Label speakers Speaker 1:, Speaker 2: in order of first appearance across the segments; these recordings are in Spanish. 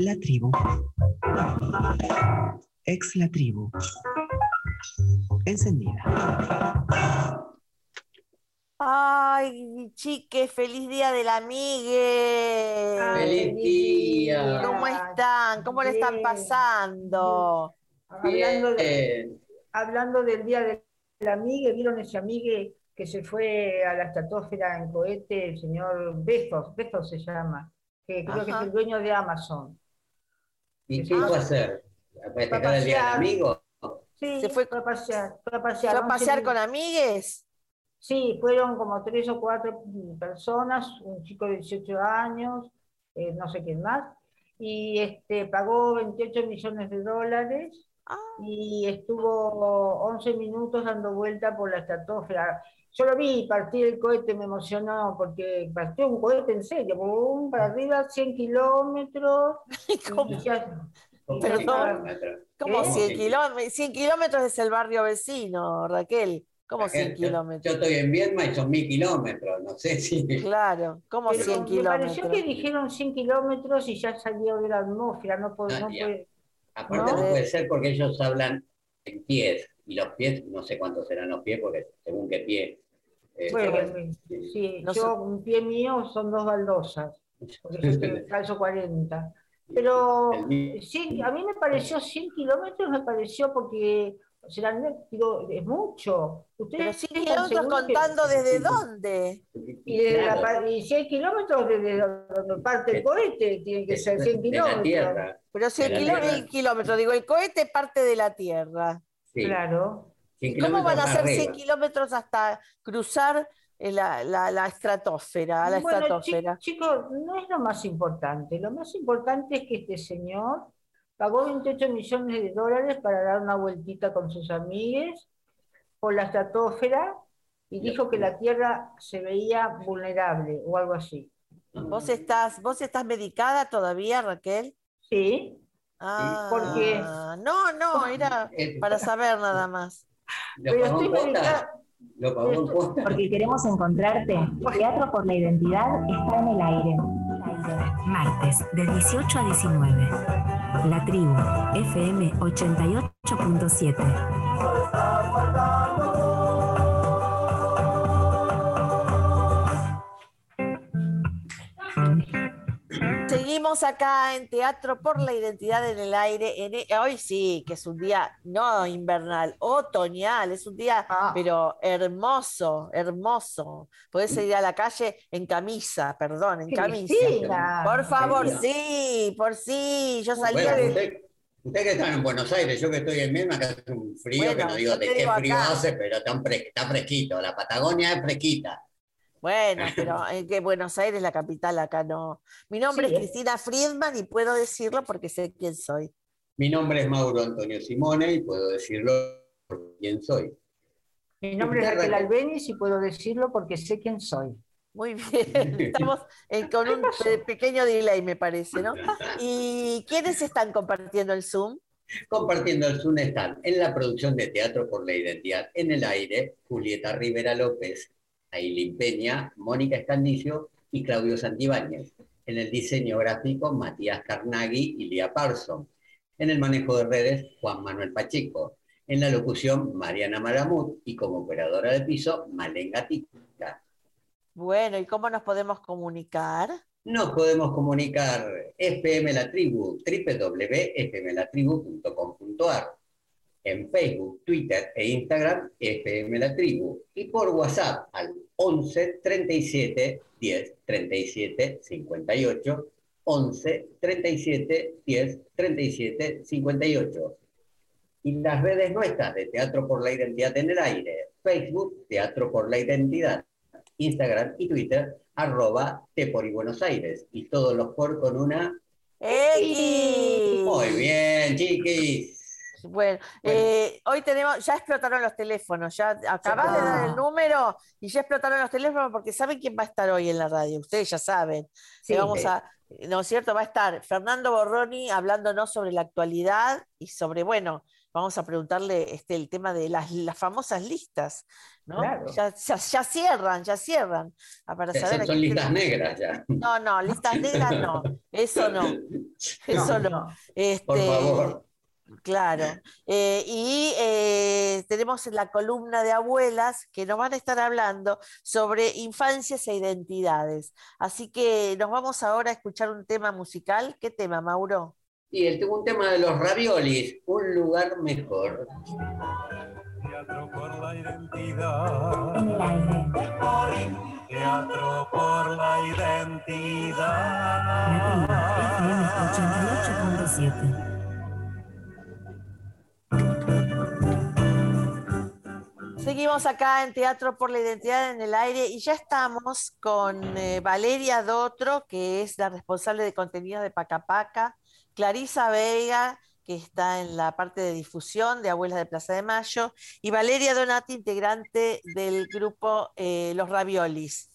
Speaker 1: La tribu. Ex la tribu. Encendida.
Speaker 2: Ay, chiques, feliz día del amigue.
Speaker 3: Feliz día.
Speaker 2: ¿Cómo están? ¿Cómo le están
Speaker 4: Bien.
Speaker 2: pasando?
Speaker 4: Hablando, de-
Speaker 3: Bien.
Speaker 4: hablando del día del amigue, ¿vieron ese amigue que se fue a la estratosfera en cohete? El señor Bezos, Bezos se llama, que creo que es el dueño de Amazon.
Speaker 3: ¿Y qué iba a hacer? ¿A festejar el día del
Speaker 4: pasear.
Speaker 3: amigo?
Speaker 4: Sí,
Speaker 2: Se fue-
Speaker 4: a pasear, fue a
Speaker 2: ¿Se
Speaker 4: pasear.
Speaker 2: va a pasear con amigues?
Speaker 4: Sí, fueron como tres o cuatro personas, un chico de 18 años, eh, no sé quién más, y este pagó 28 millones de dólares
Speaker 2: Ah,
Speaker 4: y estuvo 11 minutos dando vuelta por la estratosfera. Yo lo vi partir el cohete, me emocionó porque partió un cohete en serio, boom, para arriba 100 kilómetros.
Speaker 2: ¿Cómo?
Speaker 4: y ya-
Speaker 3: ¿Cómo
Speaker 2: Perdón.
Speaker 3: kilómetros?
Speaker 2: ¿Cómo
Speaker 4: ¿Eh?
Speaker 2: 100 kilómetros? 100 kilómetros es el barrio vecino, Raquel. ¿Cómo 100
Speaker 3: Yo-
Speaker 2: kilómetros?
Speaker 3: Yo estoy en Viedma y son mil kilómetros, no sé si...
Speaker 2: Claro, ¿cómo
Speaker 4: Pero
Speaker 2: 100
Speaker 4: me pareció
Speaker 2: kilómetros?
Speaker 4: que dijeron 100 kilómetros y ya salió de la atmósfera, no puede,
Speaker 3: Ah,
Speaker 4: no puede-
Speaker 3: Aparte
Speaker 2: No.
Speaker 3: no puede ser porque ellos hablan en pies, y los pies, no sé cuántos serán los pies, porque según qué pie. Eh,
Speaker 4: Bueno,
Speaker 3: pero-
Speaker 4: sí,
Speaker 2: No
Speaker 4: yo, un pie mío son dos baldosas, porque yo calzo 40. Pero sí, a mí me pareció 100 kilómetros, me pareció porque serán, digo, es mucho. Ustedes
Speaker 2: Pero 100
Speaker 4: están
Speaker 2: kilómetros
Speaker 4: seguros que-
Speaker 2: contando desde dónde.
Speaker 4: Y, desde la
Speaker 3: Claro,
Speaker 4: y 100 kilómetros desde donde parte el cohete, tiene que ser 100
Speaker 3: de la
Speaker 4: kilómetros.
Speaker 2: Pero 100
Speaker 3: De la
Speaker 2: kilómetros,
Speaker 3: Tierra.
Speaker 2: kilómetros, digo, el cohete parte de la Tierra.
Speaker 3: Sí,
Speaker 4: Claro.
Speaker 3: 100
Speaker 2: ¿Y cómo van a hacer
Speaker 3: arriba.
Speaker 2: 100 kilómetros hasta cruzar eh, la, la, la estratosfera, a la
Speaker 4: Bueno, chi- chicos, no es lo más importante. Lo más importante es que este señor pagó 28 millones de dólares para dar una vueltita con sus amigues por la estratosfera y dijo que la Tierra se veía vulnerable o algo así.
Speaker 2: ¿Vos estás, vos estás medicada todavía, Raquel?
Speaker 4: Sí,
Speaker 2: Ah,
Speaker 4: porque-
Speaker 2: no, no, era
Speaker 3: Eh,
Speaker 2: para saber nada más.
Speaker 3: ¿Lo
Speaker 4: pero estoy medicada.
Speaker 3: ¿Lo pagó?
Speaker 5: Porque queremos encontrarte. Teatro por la Identidad está en el aire. Martes, de 18 a 19. La tribu, FM 88.7.
Speaker 2: Seguimos acá en Teatro por la Identidad en el Aire. En e- hoy sí, que es un día no invernal, otoñal, es un día,
Speaker 4: Ah.
Speaker 2: pero hermoso, hermoso. Podés ir a la calle en camisa, perdón, en camisa.
Speaker 4: Cristina.
Speaker 2: Por favor, sí, por sí. Yo salía
Speaker 3: Bueno,
Speaker 2: de.
Speaker 3: usted, usted que está en Buenos Aires, yo que estoy en Viedma, que hace un frío,
Speaker 2: Bueno,
Speaker 3: que no digo de qué frío
Speaker 2: acá.
Speaker 3: hace, pero está, fre- está fresquito. La Patagonia es fresquita.
Speaker 2: Bueno, pero en que Buenos Aires, la capital, acá no. Mi nombre
Speaker 4: Sí,
Speaker 2: es. Cristina Friedman y puedo decirlo porque sé quién soy.
Speaker 3: Mi nombre es Mauro Antonio Simone y puedo decirlo por quién soy.
Speaker 4: Mi nombre es Raquel. Albeniz y puedo decirlo porque sé quién soy.
Speaker 2: Muy bien, estamos eh, con un pe- pequeño delay, me parece, ¿no? ¿Y quiénes están compartiendo el Zoom?
Speaker 3: Compartiendo el Zoom están en la producción de Teatro por la Identidad en el aire, Julieta Rivera López, Ailín Peña, Mónica Escandicio y Claudio Santibáñez. En el diseño gráfico, Matías Carnaghi y Lía Parson. En el manejo de redes, Juan Manuel Pacheco. En la locución, Mariana Maramut. Y como operadora de piso, Malen Gatica.
Speaker 2: Bueno, ¿y cómo nos podemos comunicar?
Speaker 3: Nos podemos comunicar FM La Tribu, www.fmlatribu.com.ar. En Facebook, Twitter e Instagram, FM La Tribu. Y por WhatsApp al 11 37 10 37 58. 11 37 10 37 58. Y las redes nuestras de Teatro por la Identidad en el Aire, Facebook, Teatro por la Identidad, Instagram y Twitter, arroba Te por y Buenos Aires. Y todos los por con una.
Speaker 2: ¡X!
Speaker 3: Muy bien, chiquis.
Speaker 2: Bueno, eh, hoy tenemos, ya explotaron los teléfonos, ya acabas de dar el número y ya explotaron los teléfonos porque saben quién va a estar hoy en la radio, ustedes ya saben.
Speaker 4: Sí,
Speaker 2: Le vamos
Speaker 3: sí.
Speaker 2: a, ¿no es cierto? Va a estar Fernando Borroni hablándonos sobre la actualidad y sobre, bueno, vamos a preguntarle este, el tema de las, las famosas listas, ¿no?
Speaker 4: Claro.
Speaker 2: Ya, ya, ya cierran, ya cierran. Ah, Para saber
Speaker 3: Son listas
Speaker 2: tenemos-
Speaker 3: negras ya.
Speaker 2: No, no, listas negras no, eso no. Eso no. Este,
Speaker 3: Por favor.
Speaker 2: Claro. Eh, y eh, tenemos la columna de abuelas que nos van a estar hablando sobre infancias e identidades. Así que nos vamos ahora a escuchar un tema musical. ¿Qué tema, Mauro?
Speaker 3: Y tengo un tema de los raviolis, un lugar mejor.
Speaker 6: Teatro por la identidad.
Speaker 5: El.
Speaker 6: Teatro por la identidad.
Speaker 5: Nativa FM 88.7.
Speaker 2: Seguimos acá en Teatro por la Identidad en el Aire y ya estamos con eh, Valeria Dotro, que es la responsable de contenido de Pacapaca, Clarisa Vega, que está en la parte de difusión de Abuelas de Plaza de Mayo, y Valeria Donati, integrante del grupo eh, Los Raviolis.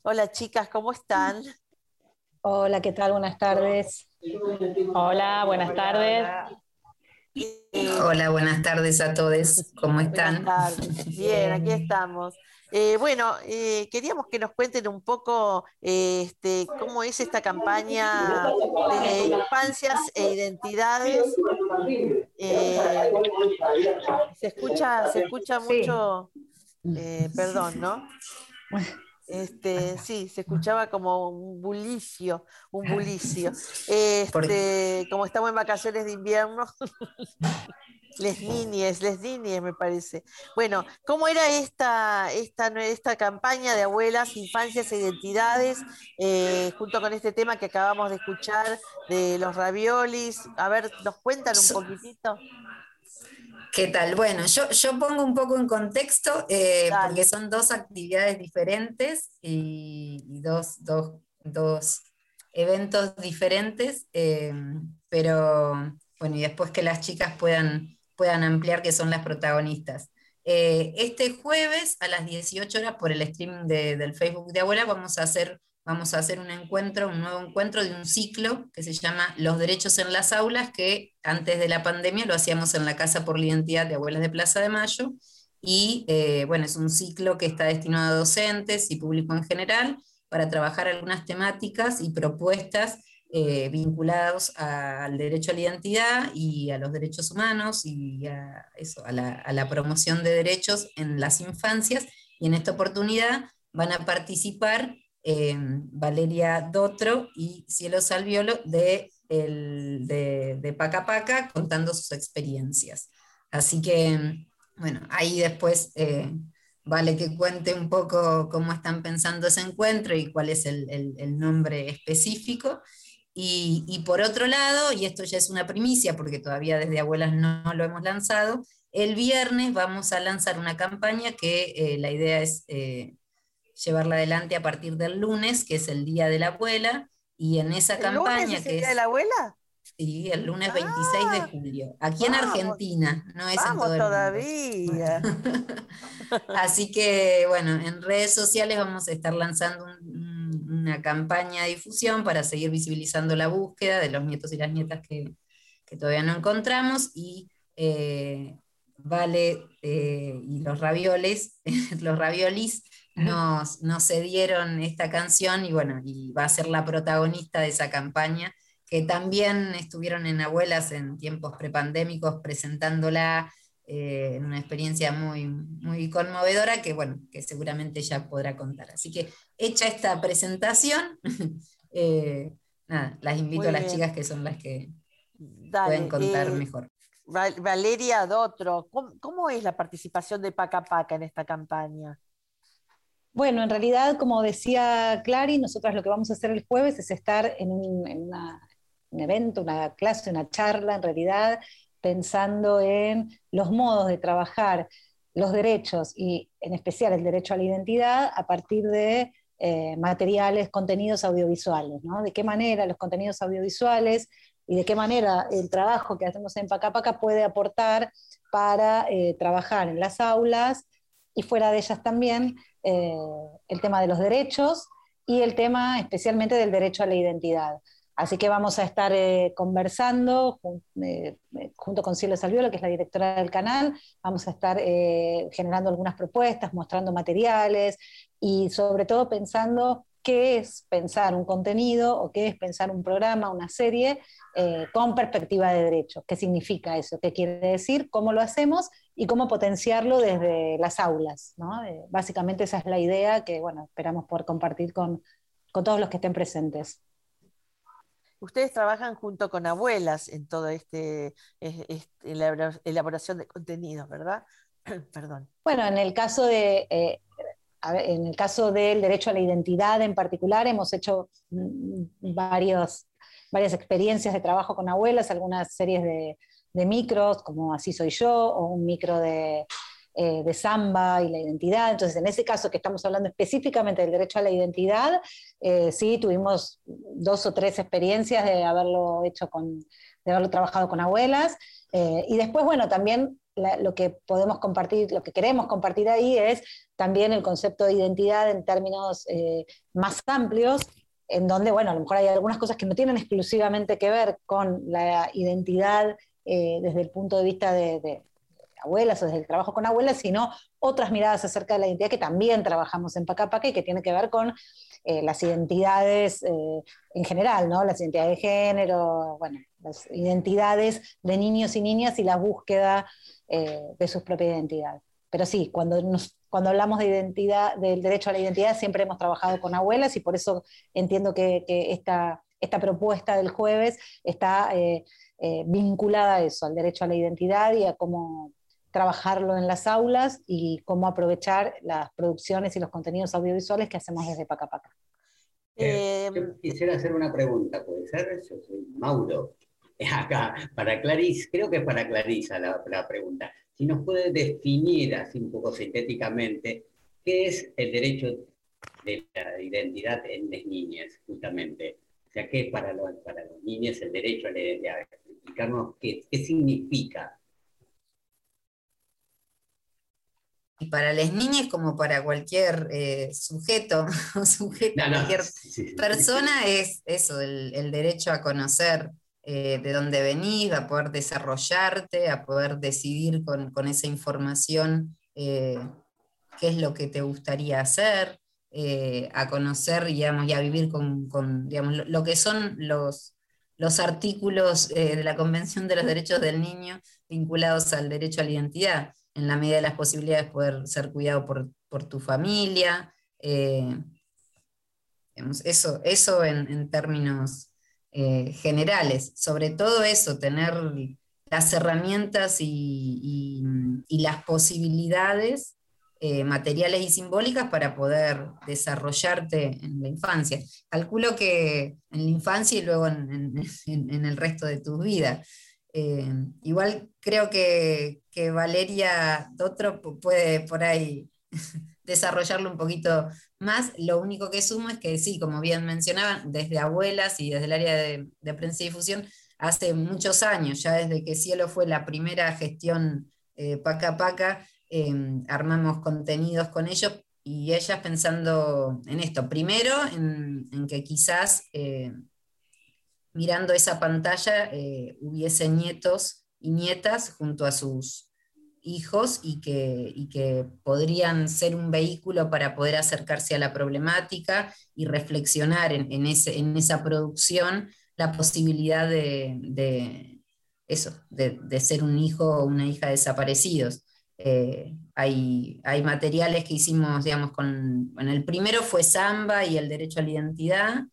Speaker 2: Hola chicas, ¿cómo están?
Speaker 7: Hola, ¿qué tal? Buenas tardes.
Speaker 8: Hola, buenas tardes.
Speaker 9: Hola, buenas tardes a todos. ¿Cómo
Speaker 2: Buenas
Speaker 9: están?
Speaker 2: tardes. Bien, aquí estamos. Eh, bueno, eh, queríamos que nos cuenten un poco eh, este, cómo es esta campaña de infancias e identidades. Se escucha, se escucha mucho, perdón, ¿no? Este, sí, se escuchaba como un bulicio, un bulicio. Este, como estamos en vacaciones de invierno, les niñes, les niñes, me parece. Bueno, ¿cómo era esta, esta, esta campaña de abuelas, infancias e identidades, eh, junto con este tema que acabamos de escuchar de los raviolis? A ver, ¿nos cuentan un poquitito?
Speaker 9: ¿Qué tal? Bueno, yo, yo pongo un poco en contexto eh, porque son dos actividades diferentes y, y dos, dos- dos eventos diferentes, eh, pero bueno, y después que las chicas puedan, puedan ampliar que son las protagonistas. Eh, este jueves a las 18 horas por el streaming de- del Facebook de Abuela vamos a hacer vamos a hacer un encuentro, un nuevo encuentro de un ciclo que se llama Los Derechos en las Aulas, que antes de la pandemia lo hacíamos en la Casa por la Identidad de Abuelas de Plaza de Mayo. Y eh, bueno, es un ciclo que está destinado a docentes y público en general para trabajar algunas temáticas y propuestas eh, vinculados al derecho a la identidad y a los derechos humanos y a, eso, a la promoción de derechos en las infancias. Y en esta oportunidad van a participar eh, Valeria Dotro y Cielo Salviolo de, el, de, Paca Paca contando sus experiencias. Así que, bueno, ahí después eh, vale que cuente un poco cómo están pensando ese encuentro y cuál es el, el- el nombre específico. Y, y por otro lado, y esto ya es una primicia porque todavía desde Abuelas no, lo hemos lanzado, el viernes vamos a lanzar una campaña que eh, la idea es eh, llevarla adelante a partir del lunes, que es el Día de la Abuela, y en esa
Speaker 2: ¿El
Speaker 9: campaña
Speaker 2: lunes es el
Speaker 9: que
Speaker 2: Día
Speaker 9: es
Speaker 2: de la abuela?
Speaker 9: sí, el lunes 26 de
Speaker 2: Ah,
Speaker 9: julio, aquí en. Argentina, no es en todo el mundo.
Speaker 2: todavía.
Speaker 9: Así que, bueno, en redes sociales vamos a estar lanzando un- un- una campaña de difusión para seguir visibilizando la búsqueda de los nietos y las nietas que, que todavía no encontramos. Y eh, Vale eh, y los ravioles, los raviolis nos, nos cedieron esta canción y bueno, y va a ser la protagonista de esa campaña, que también estuvieron en Abuelas en tiempos prepandémicos presentándola eh, en una experiencia muy, muy conmovedora que, bueno, que seguramente ella podrá contar. Así que hecha esta presentación, eh, nada, las invito
Speaker 2: Muy
Speaker 9: a las
Speaker 2: bien.
Speaker 9: chicas que son las que
Speaker 2: Dale,
Speaker 9: pueden contar
Speaker 2: eh,
Speaker 9: mejor.
Speaker 2: Val- Valeria Dotro, ¿cómo, cómo es la participación de Paca Paca en esta campaña?
Speaker 7: Bueno, en realidad, como decía Clary, nosotros lo que vamos a hacer el jueves es estar en un evento, una clase, una charla, en realidad, pensando en los modos de trabajar los derechos y en especial el derecho a la identidad a partir de eh, materiales, contenidos audiovisuales, ¿no? De qué manera los contenidos audiovisuales y de qué manera el trabajo que hacemos en Pacapaca puede aportar para eh, trabajar en las aulas y fuera de ellas también eh, el tema de los derechos y el tema especialmente del derecho a la identidad. Así que vamos a estar eh, conversando jun- eh, eh, junto con Cielo Salviolo, que es la directora del canal, vamos a estar eh, generando algunas propuestas, mostrando materiales y sobre todo pensando qué qué es pensar un contenido o qué es pensar un programa, una serie, eh, con perspectiva de derechos. ¿Qué significa eso? ¿Qué quiere decir? ¿Cómo lo hacemos? Y cómo potenciarlo desde las aulas. Eh, básicamente esa es la idea que bueno, esperamos poder compartir con, todos los que estén presentes.
Speaker 2: Ustedes trabajan junto con abuelas en todo este, este elaboración de contenidos, ¿verdad? Perdón.
Speaker 7: Bueno, en el caso de eh, en el caso del derecho a la identidad en particular, hemos hecho mm, varios, varias experiencias de trabajo con abuelas, algunas series de, micros, como Así soy yo, o un micro de, eh, de samba y la identidad. Entonces, en ese caso que estamos hablando específicamente del derecho a la identidad, eh, sí tuvimos dos o tres experiencias de haberlo hecho con, de haberlo trabajado con abuelas. Eh, y después, bueno, también lo que podemos compartir, lo que queremos compartir ahí es también el concepto de identidad en términos eh, más amplios, en donde, bueno, a lo mejor hay algunas cosas que no tienen exclusivamente que ver con la identidad eh, desde el punto de vista de, abuelas o desde el trabajo con abuelas, sino otras miradas acerca de la identidad que también trabajamos en Pacapaca y que tiene que ver con eh, las identidades en general, ¿no? Las identidades de género, bueno, las identidades de niños y niñas y la búsqueda de su propia identidad. Pero sí, cuando cuando hablamos de identidad, del derecho a la identidad, siempre hemos trabajado con abuelas y por eso entiendo que, esta, esta, propuesta del jueves está eh, eh, vinculada a eso, al derecho a la identidad y a cómo trabajarlo en las aulas y cómo aprovechar las producciones y los contenidos audiovisuales que hacemos desde Pacapaca.
Speaker 3: Eh, yo quisiera hacer una pregunta, ¿puede ser? Yo soy Mauro. Acá, para Clarice, creo que es para Clarisa la, la pregunta si nos puede definir así un poco sintéticamente qué es el derecho de la identidad en las niñas, justamente. O sea, qué es para los, para los niños el derecho a la identidad. Explicarnos qué, qué significa.
Speaker 9: Y para las niñas como para cualquier eh, sujeto o sujeto, cualquier persona es eso, el, el derecho a conocer eh, de dónde venís, a poder desarrollarte, a poder decidir con, esa información eh, qué es lo que te gustaría hacer, eh, a conocer digamos, y a vivir con, lo, que son los, los artículos de la Convención de los Derechos del Niño vinculados al derecho a la identidad, en la medida de las posibilidades poder ser cuidado por, tu familia. eso, eso en términos eh, generales. Sobre todo eso, tener las herramientas y, las posibilidades eh, materiales y simbólicas para poder desarrollarte en la infancia. Calculo que en la infancia y luego en, el resto de tu vida. Eh, igual creo que, que Valeria Dotro puede por ahí desarrollarlo un poquito más. Lo único que sumo es que sí, como bien mencionaban, desde abuelas y desde el área de, prensa y difusión, hace muchos años, ya desde que Cielo fue la primera gestión eh, Paca Paca, em, armamos contenidos con ellos y ellas pensando en esto. Primero, en, que quizás eh, mirando esa pantalla eh, hubiese nietos y nietas junto a sus hijos y que, que podrían ser un vehículo para poder acercarse a la problemática y reflexionar en, ese, en esa producción la posibilidad de, eso, de, ser un hijo o una hija desaparecidos. Eh, hay, hay, materiales que hicimos, digamos, con, el primero fue Samba y el derecho a la identidad,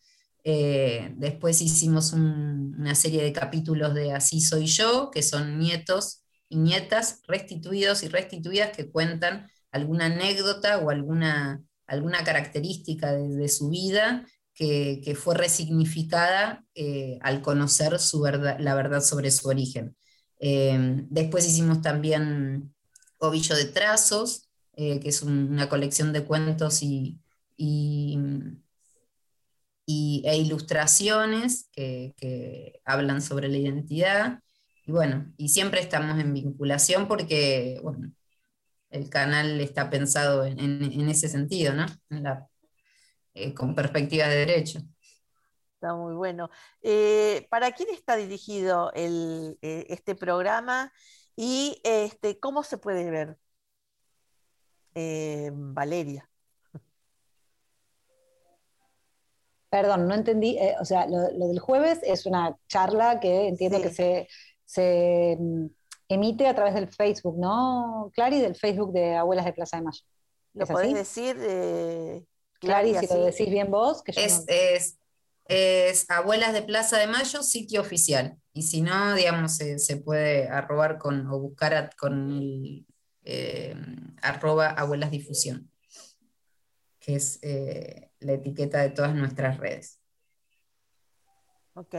Speaker 9: eh, después hicimos una serie de capítulos de Así soy yo, que son nietos y nietas restituidos y restituidas que cuentan alguna anécdota o alguna, alguna característica de, su vida que, fue resignificada eh, al conocer su verdad, la verdad sobre su origen. Después hicimos también Ovillo de Trazos, eh, que es una colección de cuentos y, e ilustraciones que, hablan sobre la identidad. Y bueno, y siempre estamos en vinculación porque, bueno, el canal está pensado en, ese sentido, ¿no? Eh, con perspectiva de derecho.
Speaker 2: Está muy bueno. Eh, ¿Para quién está dirigido el, este programa y este, cómo se puede ver? Valeria.
Speaker 7: perdón, no entendí, eh, o sea, lo, del jueves es una charla que entiendo que se, se mm, emite a través del Facebook, ¿no, Clary? Del Facebook de Abuelas de Plaza de Mayo.
Speaker 2: ¿Lo podés decir? Eh,
Speaker 7: Clary, si lo decís bien vos. Que
Speaker 9: es, es, es, Abuelas de Plaza de Mayo, sitio oficial. Y si no, digamos, se, puede arrobar con, o buscar con el eh, arroba Abuelas Difusión, que es eh, la etiqueta de todas nuestras redes.
Speaker 2: Ok.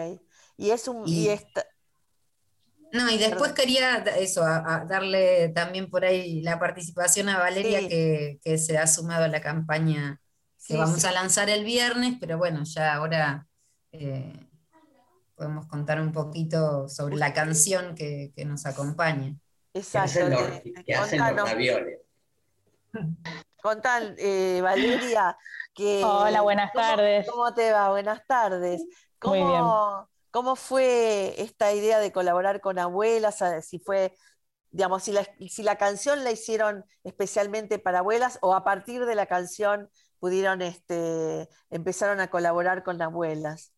Speaker 2: Y es un... Y,
Speaker 9: no, y después quería eso, darle también por ahí la participación a Valeria que, se ha sumado a la campaña que vamos a lanzar el viernes, pero bueno, ya ahora eh, podemos contar un poquito sobre la canción que, nos acompaña.
Speaker 3: Exacto. Que hacen los, aviones.
Speaker 2: Contan, eh, Valeria, que...
Speaker 8: Hola, buenas tardes.
Speaker 2: ¿Cómo te va? Buenas tardes. Muy bien ¿Cómo fue esta idea de colaborar con abuelas? Si fue, digamos, si la, canción la hicieron especialmente para abuelas o a partir de la canción pudieron, este, empezaron a colaborar con abuelas.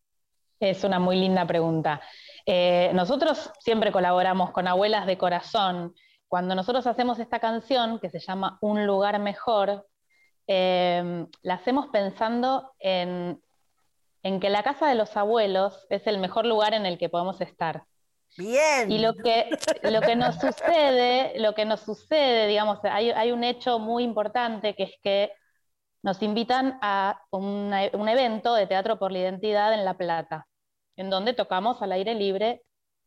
Speaker 8: Es una muy linda pregunta. Eh, nosotros siempre colaboramos con abuelas de corazón. Cuando nosotros hacemos esta canción, que se llama Un lugar mejor, eh, la hacemos pensando en en que la casa de los abuelos es el mejor lugar en el que podemos estar.
Speaker 2: Bien.
Speaker 8: Y lo que, lo que nos sucede, lo que nos sucede, digamos, hay, un hecho muy importante que es que nos invitan a un evento de Teatro por la Identidad en La Plata, en donde tocamos al aire libre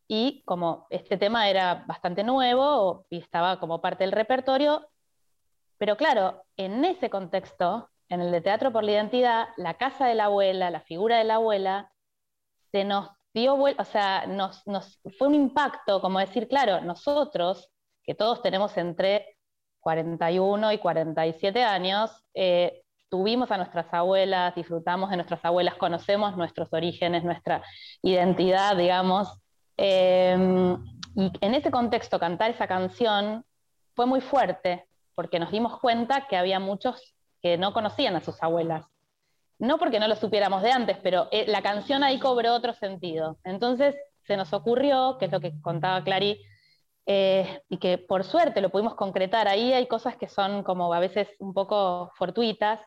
Speaker 8: y como este tema era bastante nuevo y estaba como parte del repertorio, pero claro, en ese contexto en el de Teatro por la Identidad, la casa de la abuela, la figura de la abuela, se nos dio vuelta, o sea, nos, fue un impacto, como decir, claro, nosotros, que todos tenemos entre 41 y 47 años, eh, tuvimos a nuestras abuelas, disfrutamos de nuestras abuelas, conocemos nuestros orígenes, nuestra identidad, digamos. Em, y en ese contexto, cantar esa canción fue muy fuerte, porque nos dimos cuenta que había muchos que no conocían a sus abuelas. No porque no lo supiéramos de antes, pero eh, la canción ahí cobró otro sentido. Entonces se nos ocurrió, que es lo que contaba Clary, eh, y que por suerte lo pudimos concretar. Ahí hay cosas que son como a veces un poco fortuitas.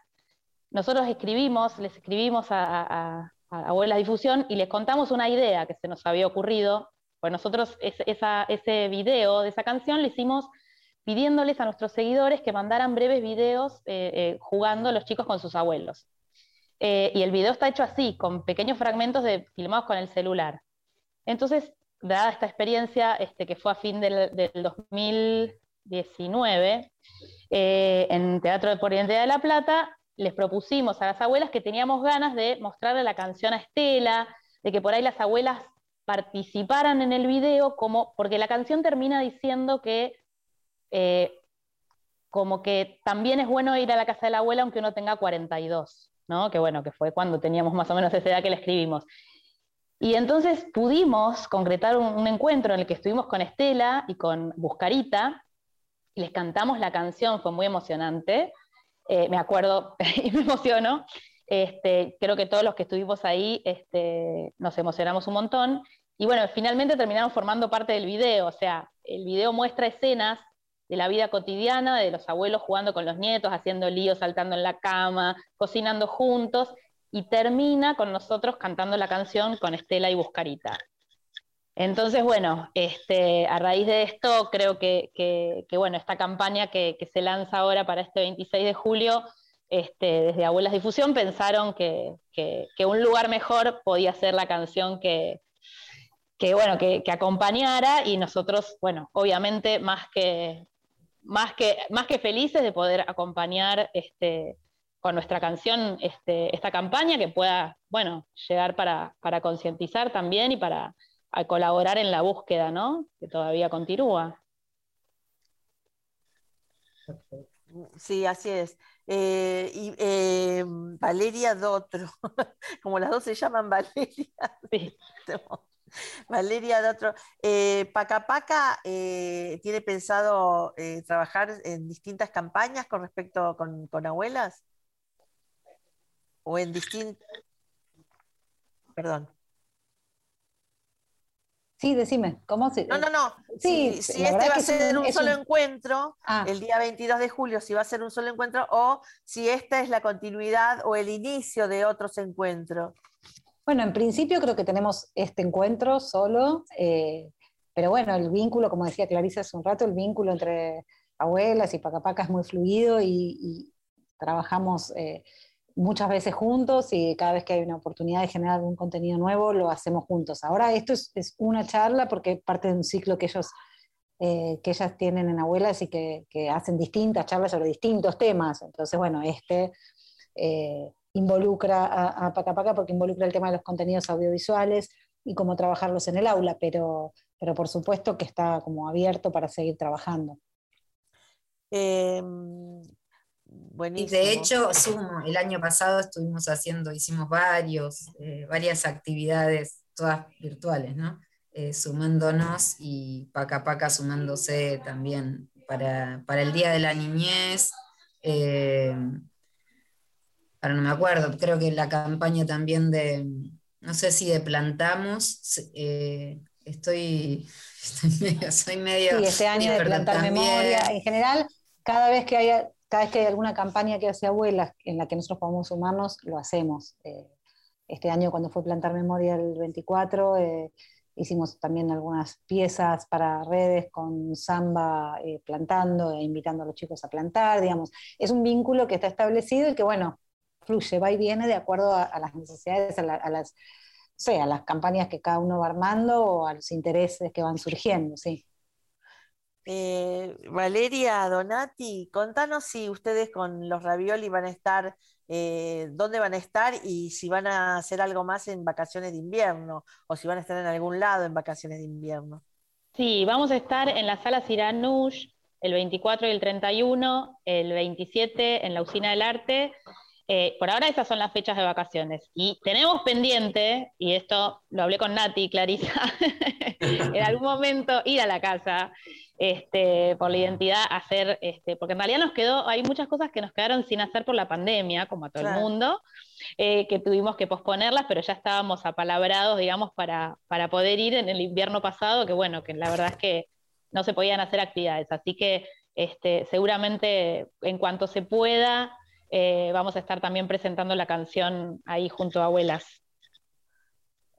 Speaker 8: Nosotros escribimos, les escribimos a, Abuelas Difusión y les contamos una idea que se nos había ocurrido. Pues nosotros ese video de esa canción le hicimos pidiéndoles a nuestros seguidores que mandaran breves videos eh, eh, jugando los chicos con sus abuelos. Eh, y el video está hecho así, con pequeños fragmentos de, filmados con el celular. Entonces, dada esta experiencia este, que fue a fin del, 2019, en Teatro de Por Identidad de La Plata, les propusimos a las abuelas que teníamos ganas de mostrarle la canción a Estela, de que por ahí las abuelas participaran en el video, como, porque la canción termina diciendo que eh, como que también es bueno ir a la casa de la abuela aunque uno tenga 42, ¿no? Que bueno, que fue cuando teníamos más o menos esa edad que le escribimos. Y entonces pudimos concretar un, encuentro en el que estuvimos con Estela y con Buscarita, y les cantamos la canción, fue muy emocionante, eh, me acuerdo y me emociono, este, creo que todos los que estuvimos ahí este, nos emocionamos un montón, y bueno, finalmente terminamos formando parte del video, o sea, el video muestra escenas de la vida cotidiana, de los abuelos jugando con los nietos, haciendo líos, saltando en la cama, cocinando juntos, y termina con nosotros cantando la canción con Estela y Buscarita. Entonces, bueno, este, a raíz de esto, creo que, bueno, esta campaña que, se lanza ahora para este 26 de julio, este, desde Abuelas Difusión, pensaron que, un lugar mejor podía ser la canción que, bueno, que, acompañara y nosotros, bueno, obviamente más que, más que, más que felices de poder acompañar este, con nuestra canción este, esta campaña que pueda, bueno, llegar para, concientizar también y para colaborar en la búsqueda, ¿no? Que todavía continúa.
Speaker 2: Sí, así es. Eh, y eh, Valeria Dotro, como las dos se llaman Valeria. Sí. Valeria de otro. Eh, Paca eh, tiene pensado trabajar en distintas campañas con respecto con, abuelas? ¿O en distintas? Perdón.
Speaker 7: Sí, decime, ¿cómo se.?
Speaker 2: No, no, no.
Speaker 7: Sí,
Speaker 2: si, si este va a ser
Speaker 7: un-
Speaker 2: solo
Speaker 7: un-
Speaker 2: encuentro,
Speaker 7: Ah.
Speaker 2: el día 22 de julio, si va a ser un solo encuentro, o si esta es la continuidad o el inicio de otros encuentros.
Speaker 7: Bueno, en principio creo que tenemos este encuentro solo, eh, pero bueno, el vínculo, como decía Clarisa hace un rato, el vínculo entre abuelas y Pacapaca es muy fluido y, y trabajamos eh, muchas veces juntos y cada vez que hay una oportunidad de generar algún contenido nuevo, lo hacemos juntos. Ahora esto es, es una charla porque parte de un ciclo que ellos... eh, que ellas tienen en abuelas y que, que hacen distintas charlas sobre distintos temas. Entonces, bueno, este eh, involucra a, a Pacapaca porque involucra el tema de los contenidos audiovisuales y cómo trabajarlos en el aula, pero, pero por supuesto que está como abierto para seguir trabajando.
Speaker 2: Eh,
Speaker 9: Y de hecho, sumo, el año pasado estuvimos haciendo, hicimos varios, eh, varias actividades, todas virtuales, ¿no? Eh, sumándonos y Paca Paca sumándose también para, para el Día de la Niñez. eh, ahora no me acuerdo, creo que la campaña también de, no sé si de Plantamos, eh, estoy, estoy medio, soy medio...
Speaker 7: Sí, este año de plantar
Speaker 9: también-
Speaker 7: memoria, en general, cada vez que haya, cada vez que hay alguna campaña que hace abuelas en la que nosotros podamos sumarnos, lo hacemos. Eh, este año cuando fue plantar memoria el 24, eh, hicimos también algunas piezas para redes con samba eh, plantando e invitando a los chicos a plantar, digamos. Es un vínculo que está establecido y que, bueno, fluye, va y viene de acuerdo a, a las necesidades, a, la- a las, o sea, a las campañas que cada uno va armando o a los intereses que van surgiendo, sí.
Speaker 2: Eh, Valeria, Donati, contanos si ustedes con los ravioli van a estar, eh, dónde van a estar y si van a hacer algo más en vacaciones de invierno o si van a estar en algún lado en vacaciones de invierno.
Speaker 8: Sí, vamos a estar en la sala Siranush el 24 y el 31, el 27 en la Usina del Arte. Eh, por ahora esas son las fechas de vacaciones. Y tenemos pendiente, y esto lo hablé con Nati Clarisa, en algún momento ir a la casa este, por la identidad, hacer, este, porque en realidad nos quedó, hay muchas cosas que nos quedaron sin hacer por la pandemia, como a todo
Speaker 2: Claro.
Speaker 8: el mundo, eh, que tuvimos que posponerlas, pero ya estábamos apalabrados, digamos, para, para poder ir en el invierno pasado, que bueno, que la verdad es que no se podían hacer actividades. Así que este, seguramente en cuanto se pueda, eh, vamos a estar también presentando la canción ahí junto a abuelas.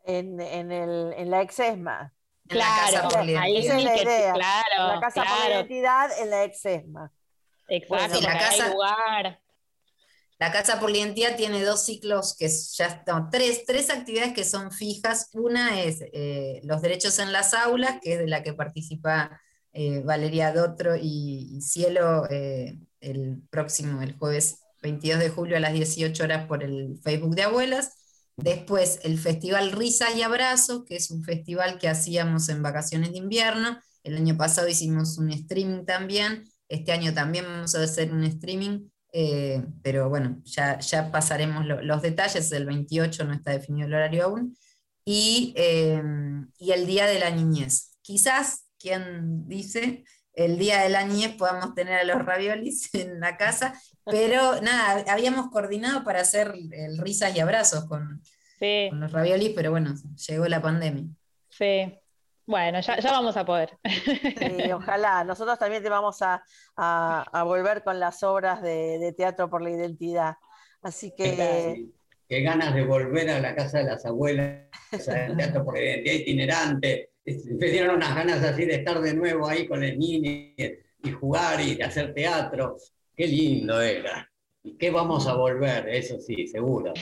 Speaker 2: En, en, el, en la exesma.
Speaker 9: En la casa
Speaker 8: Claro,
Speaker 9: por la
Speaker 8: ahí
Speaker 2: Esa es la idea.
Speaker 8: claro,
Speaker 2: la casa por la
Speaker 8: claro,
Speaker 2: identidad en la exesma.
Speaker 8: exacto,
Speaker 9: Sí, la casa-
Speaker 8: lugar.
Speaker 9: La Casa por la Identidad tiene dos ciclos que ya no, tres, tres actividades que son fijas. Una es eh, los derechos en las aulas, que es de la que participa eh, Valeria Dotro y, y Cielo eh, el próximo, el jueves 22 de julio a las 18 horas por el Facebook de Abuelas. Después el Festival Risas y Abrazos, que es un festival que hacíamos en vacaciones de invierno. El año pasado hicimos un streaming también. Este año también vamos a hacer un streaming eh, pero bueno, ya, ya pasaremos lo- los detalles, el 28 no está definido el horario aún, y, eh, y el Día de la Niñez. Quizás, quien dice, el Día de la Niñez podamos tener a los raviolis en la casa, pero nada, habíamos coordinado para hacer el risas y abrazos con,
Speaker 8: Sí,
Speaker 9: con los raviolis, pero bueno, llegó la pandemia.
Speaker 8: sí. Bueno, ya, ya vamos a poder.
Speaker 2: Sí, ojalá. Nosotros también te vamos a, a- a volver con las obras de, de Teatro por la Identidad. Así que
Speaker 3: Qué ganas de volver a la casa de las abuelas, al teatro por la identidad itinerante. Me dieron unas ganas así de estar de nuevo ahí con el niño y jugar y hacer teatro. Qué lindo era. ¿Y qué vamos a volver? Eso sí, seguro.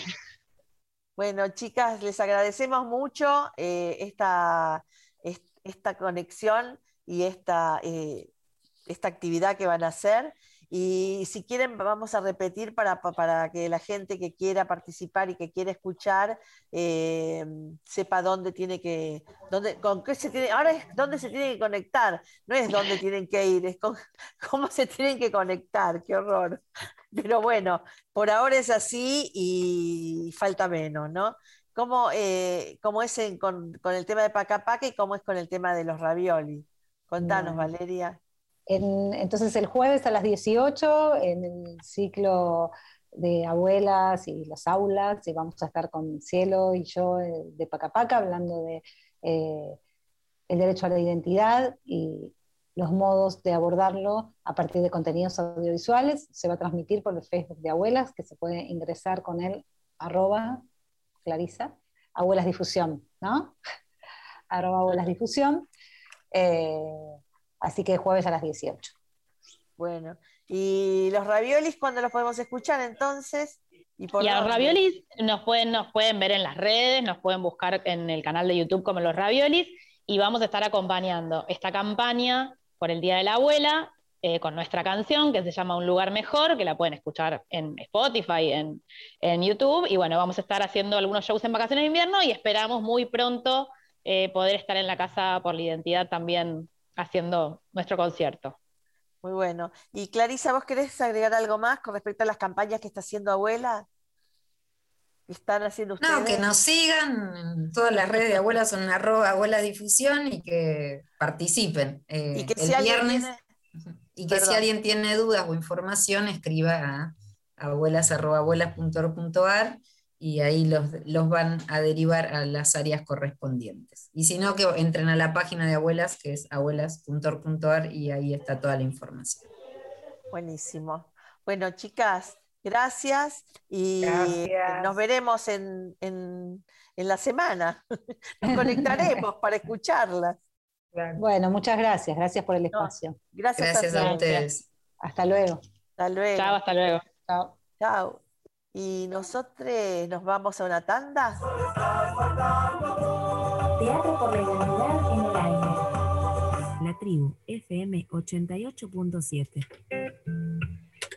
Speaker 2: Bueno, chicas, les agradecemos mucho eh, esta, es- esta conexión y esta, eh, esta actividad que van a hacer. Y si quieren, vamos a repetir para, pa- para que la gente que quiera participar y que quiera escuchar eh, sepa dónde tiene que, dónde, con qué se tiene, ahora es dónde se tiene que conectar, no es dónde tienen que ir, es con- cómo se tienen que conectar, qué horror. Pero bueno, por ahora es así y falta menos, ¿no? ¿Cómo, eh, cómo es en- con, con el tema de Pacapaca y cómo es con el tema de los ravioli? Contanos. Valeria.
Speaker 7: En- entonces el jueves a las 18, en el ciclo de abuelas y las aulas, y vamos a estar con Cielo y yo eh, de Pacapaca hablando de eh, el derecho a la identidad y los modos de abordarlo a partir de contenidos audiovisuales. Se va a transmitir por el Facebook de Abuelas, que se puede ingresar con el arroba Clarisa, Abuelas Difusión, ¿no? arroba Abuelas Difusión. Eh, así que jueves a las 18.
Speaker 2: Bueno, ¿y los raviolis cuándo los podemos escuchar entonces?
Speaker 8: Y, a los raviolis nos pueden, nos pueden ver en las redes, nos pueden buscar en el canal de YouTube como los raviolis y vamos a estar acompañando esta campaña por el Día de la Abuela eh, con nuestra canción que se llama Un lugar mejor, que la pueden escuchar en Spotify, en, en, YouTube. Y bueno, vamos a estar haciendo algunos shows en vacaciones de invierno y esperamos muy pronto eh, poder estar en la Casa por la Identidad también haciendo nuestro concierto.
Speaker 2: Muy bueno. Y Clarisa, ¿vos querés agregar algo más con respecto a las campañas que está haciendo Abuela? están haciendo ustedes?
Speaker 9: No, que nos sigan, todas las redes de abuelas son arroba abuela difusión y que participen.
Speaker 2: Eh, y que el si viernes.
Speaker 9: Y que si alguien tiene dudas o información, escriba a abuelas.abuelas.org.ar y ahí los, los, van a derivar a las áreas correspondientes. Y si no, que entren a la página de abuelas, que es abuelas.org.ar y ahí está toda la información.
Speaker 2: Buenísimo. Bueno, chicas, gracias y nos veremos en, en, en, la semana. Nos conectaremos para escucharlas.
Speaker 7: Bueno, muchas gracias. Gracias por el espacio.
Speaker 2: gracias,
Speaker 9: a, ustedes.
Speaker 7: Hasta luego.
Speaker 2: Hasta luego.
Speaker 8: Chao, hasta luego.
Speaker 7: Chao.
Speaker 2: Chao. Y nosotros nos vamos a una tanda.
Speaker 5: Teatro por la identidad en el aire. La tribu FM 88.7.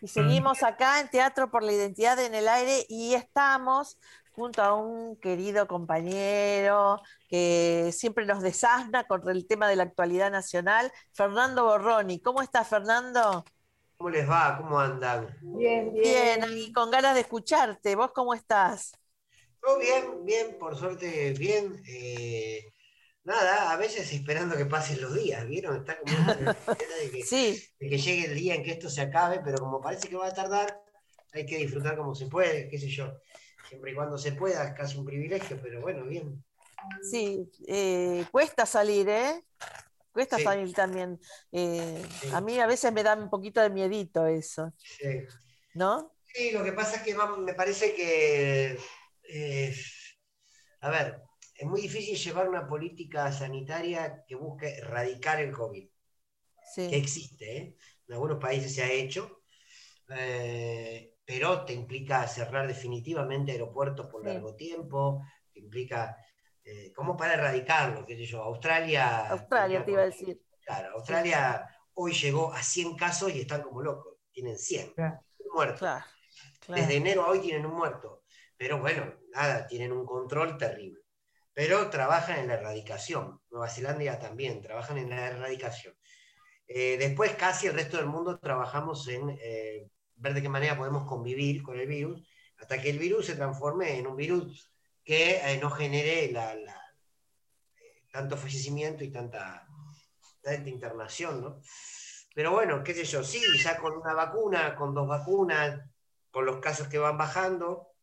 Speaker 2: Y seguimos acá en Teatro por la Identidad en el Aire y estamos junto a un querido compañero que siempre nos desasna con el tema de la actualidad nacional, Fernando Borroni. ¿Cómo estás, Fernando?
Speaker 10: ¿Cómo les va? ¿Cómo andan?
Speaker 2: Bien, bien. y con ganas de escucharte. ¿Vos cómo estás?
Speaker 10: Todo bien, bien, por suerte, bien. Eh, nada, a veces esperando que pasen los días, ¿vieron? Está como una de que,
Speaker 2: sí.
Speaker 10: de que llegue el día en que esto se acabe, pero como parece que va a tardar, hay que disfrutar como se puede, qué sé yo. Siempre y cuando se pueda, es casi un privilegio, pero bueno, bien.
Speaker 2: Sí, eh, cuesta salir, ¿eh? Cuesta salir también. Eh, a mí a veces me da un poquito de miedito eso.
Speaker 10: Sí.
Speaker 2: ¿No?
Speaker 10: Sí, lo que pasa es que me parece que, eh, a ver, es muy difícil llevar una política sanitaria que busque erradicar el COVID.
Speaker 2: Sí.
Speaker 10: Que existe, ¿eh? En algunos países se ha hecho, eh, pero te implica cerrar definitivamente aeropuertos por largo tiempo, te implica, eh, como para erradicarlo, qué sé yo, Australia...
Speaker 2: Australia, te iba a decir.
Speaker 10: Claro, Australia hoy llegó a 100 casos y están como locos, tienen 100 muertos.
Speaker 2: Claro,
Speaker 10: Desde enero a hoy tienen un muerto, pero bueno, nada, tienen un control terrible pero trabajan en la erradicación. Nueva Zelanda también trabajan en la erradicación. Eh, después casi el resto del mundo trabajamos en eh, ver de qué manera podemos convivir con el virus hasta que el virus se transforme en un virus que eh, no genere la, tanto fallecimiento y tanta, tanta internación. ¿no? Pero bueno, qué sé yo, sí, ya con una vacuna, con dos vacunas, con los casos que van bajando,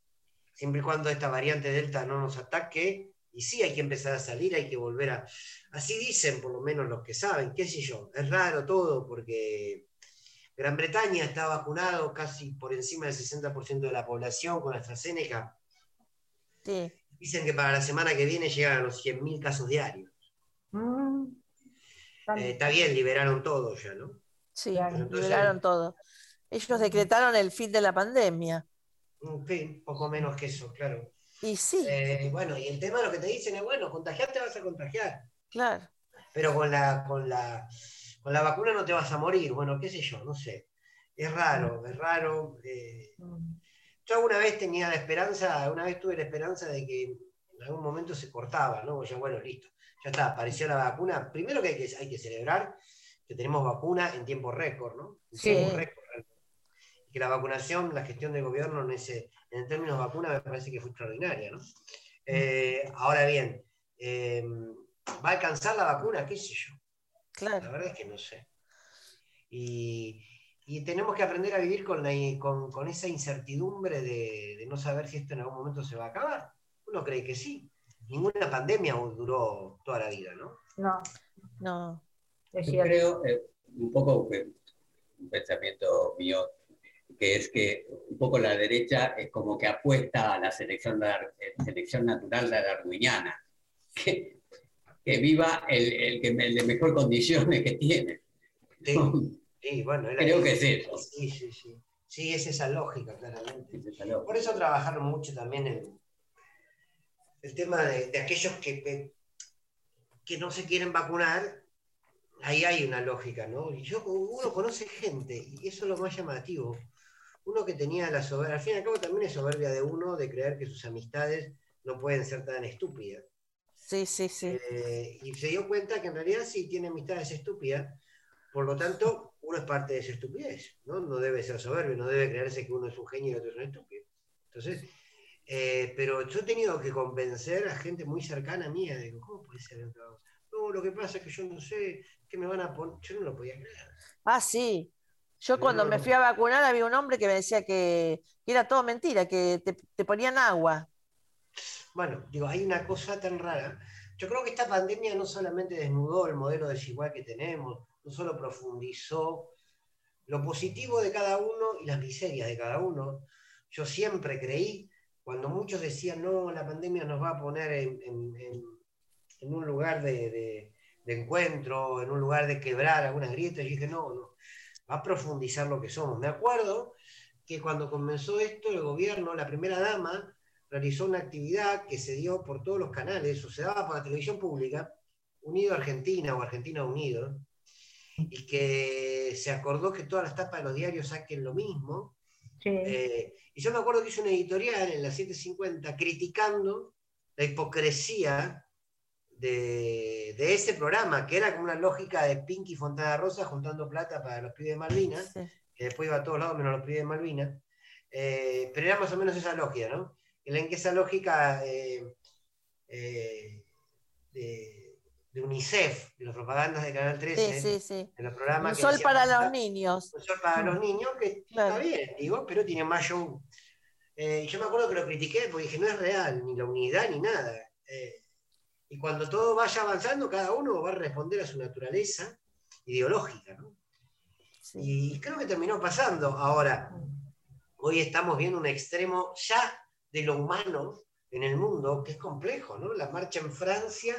Speaker 10: siempre y cuando esta variante Delta no nos ataque, y sí, hay que empezar a salir, hay que volver a... Así dicen por lo menos los que saben, qué sé yo. Es raro todo porque Gran Bretaña está vacunado casi por encima del 60% de la población con AstraZeneca.
Speaker 2: Sí.
Speaker 10: Dicen que para la semana que viene llegan a los 100.000 casos diarios.
Speaker 4: Mm.
Speaker 10: Eh, está bien, liberaron todo ya, ¿no?
Speaker 2: Sí, liberaron todo. Ellos decretaron el fin de la pandemia.
Speaker 10: Un fin, poco menos que eso, claro.
Speaker 2: Y sí.
Speaker 10: Eh, bueno, y el tema de lo que te dicen es, bueno, contagiarte vas a contagiar.
Speaker 2: Claro.
Speaker 10: Pero con la, con la, con la vacuna no te vas a morir. Bueno, qué sé yo, no sé. Es raro, es raro. Eh. Yo alguna vez tenía la esperanza, una vez tuve la esperanza de que en algún momento se cortaba, ¿no? Yo, bueno, listo, ya está, apareció la vacuna. Primero que hay que, hay que celebrar que tenemos vacuna en tiempo récord, ¿no? En
Speaker 2: Sí.
Speaker 10: tiempo récord. Y que la vacunación, la gestión del gobierno en, ese, en términos de vacuna me parece que fue extraordinaria, ¿no? Eh, ahora bien, eh, ¿va a alcanzar la vacuna? ¿Qué sé yo?
Speaker 2: Claro.
Speaker 10: La verdad es que no sé. Y, y tenemos que aprender a vivir con, la, con, con esa incertidumbre de, de, no saber si esto en algún momento se va a acabar. Uno cree que sí. Ninguna pandemia duró toda la vida, ¿no?
Speaker 4: No,
Speaker 2: no.
Speaker 3: Yo creo, eh, un poco un pensamiento mío, que es que un poco la derecha es como que apuesta a la selección, selección natural darwiniana, que, que viva el, el, que, el de mejor condiciones que tiene.
Speaker 10: Sí. Sí, bueno,
Speaker 3: Creo que eso.
Speaker 10: Sí, sí, sí. Sí, es esa lógica, claramente. Es esa lógica. Por eso trabajaron mucho también en el tema de, de aquellos que, que no se quieren vacunar. Ahí hay una lógica, ¿no? Y yo, uno conoce gente, y eso es lo más llamativo. Uno que tenía la soberbia, al fin y al cabo también es soberbia de uno de creer que sus amistades no pueden ser tan estúpidas.
Speaker 2: Sí, sí, sí.
Speaker 10: Eh, y se dio cuenta que en realidad sí tiene amistades estúpidas, por lo tanto, uno es parte de esa estupidez, ¿no? No debe ser soberbio, no debe creerse que uno es un genio y otro es un estúpido. Entonces, eh, pero yo he tenido que convencer a gente muy cercana a mí, digo, ¿cómo puede ser? No, lo que pasa es que yo no sé qué me van a poner, yo no lo podía creer.
Speaker 2: Ah, sí. Yo cuando me fui a vacunar había un hombre que me decía que, era todo mentira, que te, te ponían agua.
Speaker 10: Bueno, digo, hay una cosa tan rara. Yo creo que esta pandemia no solamente desnudó el modelo desigual que tenemos, no solo profundizó lo positivo de cada uno y las miserias de cada uno. Yo siempre creí, cuando muchos decían, no, la pandemia nos va a poner en, un lugar de, encuentro, en un lugar de quebrar algunas grietas, yo dije, no, no, va a profundizar lo que somos. Me acuerdo que cuando comenzó esto, el gobierno, la primera dama, realizó una actividad que se dio por todos los canales, o se por la televisión pública, Unido Argentina o Argentina Unido, y que se acordó que todas las tapas de los diarios saquen lo mismo. Eh, y yo me acuerdo que hice una editorial en la 750 criticando la hipocresía de, ese programa, que era como una lógica de Pinky Fontana Rosa juntando plata para los pibes de Malvinas, que después iba a todos lados menos los pibes de Malvinas. Eh, pero era más o menos esa lógica, ¿no? En que esa lógica eh, de de UNICEF, de las propagandas de Canal 13,
Speaker 2: sí, sí, sí.
Speaker 10: de los programas
Speaker 2: Un sol para los niños.
Speaker 10: Un sol para los niños, que está bien, digo, pero tiene más show. Eh, yo me acuerdo que lo critiqué porque dije, no es real, ni la unidad, ni nada. Eh, y cuando todo vaya avanzando, cada uno va a responder a su naturaleza ideológica, ¿no? Y creo que terminó pasando. Ahora, hoy estamos viendo un extremo ya de lo humano en el mundo, que es complejo, ¿no? La marcha en Francia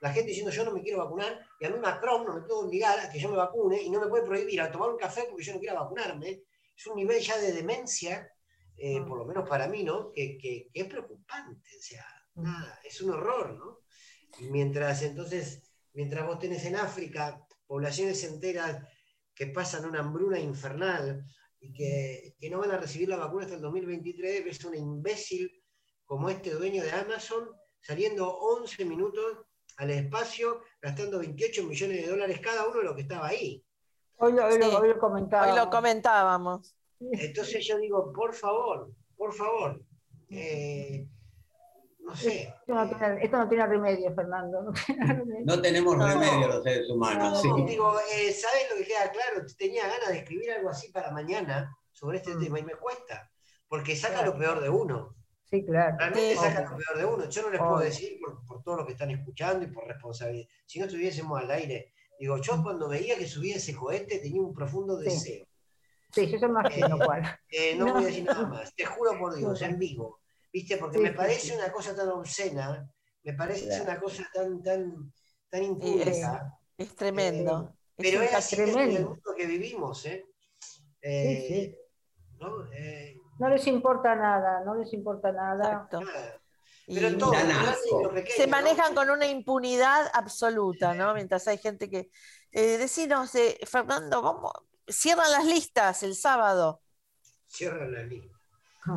Speaker 10: la gente diciendo yo no me quiero vacunar, y a mí Macron no me puede obligar a que yo me vacune y no me puede prohibir a tomar un café porque yo no quiero vacunarme. Es un nivel ya de demencia, eh, mm. por lo menos para mí, ¿no? Que, que, es preocupante, o sea, mm. nada, es un horror, ¿no? mientras entonces, mientras vos tenés en África poblaciones enteras que pasan una hambruna infernal y que, que no van a recibir la vacuna hasta el 2023, ves un imbécil como este dueño de Amazon saliendo 11 minutos al espacio gastando 28 millones de dólares cada uno de lo que estaba ahí.
Speaker 4: Hoy lo,
Speaker 2: comentábamos.
Speaker 10: Entonces yo digo, por favor, por favor, eh, no sé.
Speaker 4: Esto no, tiene, remedio, Fernando.
Speaker 3: No, tenemos remedio los seres humanos.
Speaker 10: Digo, eh, ¿sabes lo que queda claro? Tenía ganas de escribir algo así para mañana sobre este mm. tema y me cuesta, porque saca lo peor de uno.
Speaker 4: Sí, claro.
Speaker 10: Realmente saca lo peor de uno. Yo no les puedo decir por, todo lo que están escuchando y por responsabilidad. Si no estuviésemos al aire, digo, yo cuando veía que subía ese cohete tenía un profundo deseo.
Speaker 4: Sí, yo soy más
Speaker 10: eh, cual. Eh, no, voy a decir nada más, te juro por Dios, en vivo. ¿Viste? Porque me parece una cosa tan obscena, me parece una cosa tan, tan, tan impúdica.
Speaker 2: Es, tremendo.
Speaker 10: Eh, pero es, así tremendo. en el mundo que vivimos, ¿eh?
Speaker 4: ¿no? No les importa nada, no les importa nada.
Speaker 2: Pero todo, se manejan con una impunidad absoluta, ¿no? Mientras hay gente que... Eh, decinos, eh, Fernando, ¿cómo? Cierran las listas el sábado.
Speaker 10: Cierran las listas.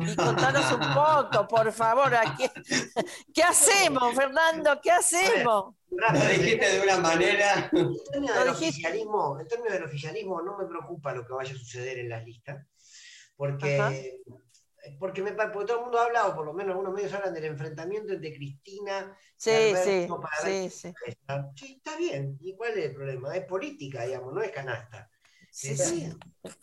Speaker 2: Y contanos un poco, por favor, ¿qué, ¿qué hacemos, Fernando? ¿Qué hacemos?
Speaker 3: Lo dijiste de una manera.
Speaker 10: En términos, del oficialismo, en términos del oficialismo, no me preocupa lo que vaya a suceder en las listas porque, porque, me, porque todo el mundo habla, o por lo menos algunos medios hablan del enfrentamiento entre Cristina
Speaker 2: sí, sí, sí,
Speaker 10: sí. sí, está bien. ¿Y cuál es el problema? Es política, digamos, no es canasta.
Speaker 2: Sí,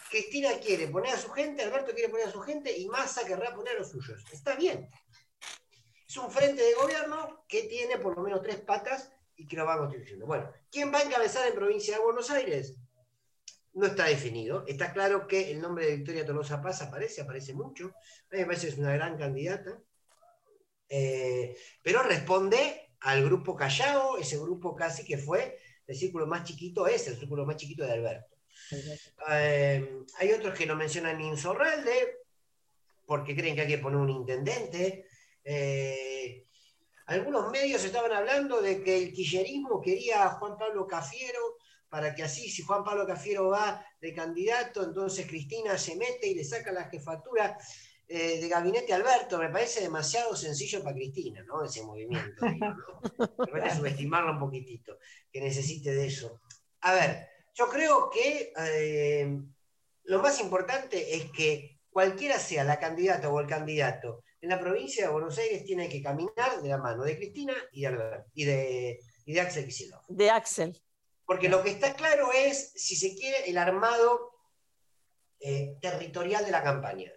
Speaker 10: Cristina quiere poner a su gente, Alberto quiere poner a su gente y Massa querrá poner a los suyos. Está bien. Es un frente de gobierno que tiene por lo menos tres patas y que lo va construyendo. Bueno, ¿quién va a encabezar en provincia de Buenos Aires? No está definido. Está claro que el nombre de Victoria Tolosa Paz aparece, aparece mucho. A mí me parece que es una gran candidata. Eh, pero responde al grupo Callao, ese grupo casi que fue el círculo más chiquito, es el círculo más chiquito de Alberto. Eh, hay otros que no mencionan Insorralde, porque creen que hay que poner un intendente. Eh, algunos medios estaban hablando de que el quillerismo quería a Juan Pablo Cafiero para que así, si Juan Pablo Cafiero va de candidato, entonces Cristina se mete y le saca la jefatura eh, de gabinete a Alberto. Me parece demasiado sencillo para Cristina, ¿no? Ese movimiento. digo, ¿no? Me parece subestimarlo un poquitito, que necesite de eso. A ver, yo creo que eh, lo más importante es que cualquiera sea la candidata o el candidato en la provincia de Buenos Aires tiene que caminar de la mano de Cristina y de, Alberto, y de, y de Axel Kicillof.
Speaker 2: De Axel.
Speaker 10: Porque lo que está claro es, si se quiere, el armado eh, territorial de la campaña.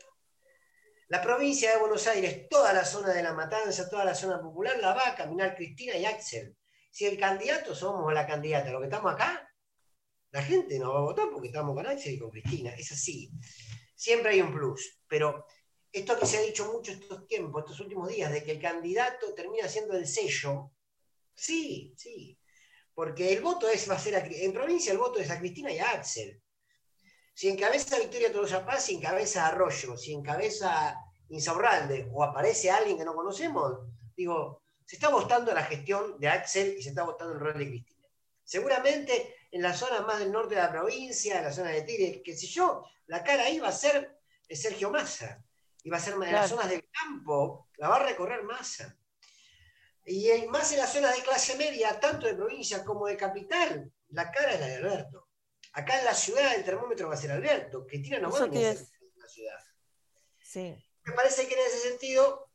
Speaker 10: La provincia de Buenos Aires, toda la zona de la matanza, toda la zona popular, la va a caminar Cristina y Axel. Si el candidato somos la candidata, lo que estamos acá, la gente no va a votar porque estamos con Axel y con Cristina. Es así. Siempre hay un plus. Pero esto que se ha dicho mucho estos tiempos, estos últimos días, de que el candidato termina siendo el sello, sí, sí. Porque el voto es, va a ser, a- en provincia el voto es a Cristina y a Axel. Si encabeza Victoria Tolosa Paz, si encabeza Arroyo, si encabeza Insaurralde o aparece alguien que no conocemos, digo, se está votando la gestión de Axel y se está votando el rol de Cristina. Seguramente en la zona más del norte de la provincia, en la zona de Tigre, qué sé yo, la cara ahí va a ser de Sergio Massa. Y va a ser en las
Speaker 2: Claro.
Speaker 10: zonas del campo, la va a recorrer Massa. Y en- más en las zonas de clase media, tanto de provincia como de capital, la cara es la de Alberto. Acá en la ciudad el termómetro va a ser Alberto. Cristina no va
Speaker 2: Eso
Speaker 10: a
Speaker 2: te
Speaker 10: venir
Speaker 2: iba a
Speaker 10: en la ciudad.
Speaker 2: Sí.
Speaker 10: Me parece que en ese sentido,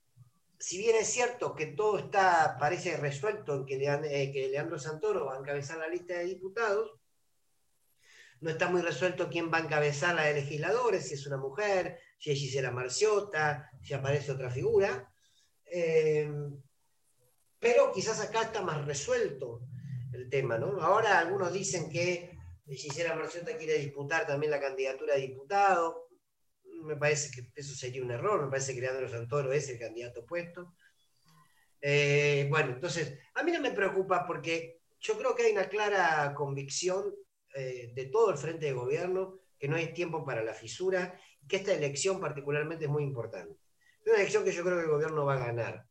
Speaker 10: si bien es cierto que todo está, parece resuelto en que, Lean- eh, que Leandro Santoro va a encabezar la lista de diputados, no está muy resuelto quién va a encabezar la de legisladores, si es una mujer, si es Gisela Marciota, si aparece otra figura. Eh, pero quizás acá está más resuelto el tema, ¿no? Ahora algunos dicen que Gisela Marciota quiere disputar también la candidatura a diputado. Me parece que eso sería un error, me parece que Leandro Santoro es el candidato puesto. Eh, bueno, entonces, a mí no me preocupa porque yo creo que hay una clara convicción eh, de todo el frente de gobierno que no hay tiempo para la fisura que esta elección particularmente es muy importante. Es una elección que yo creo que el gobierno va a ganar.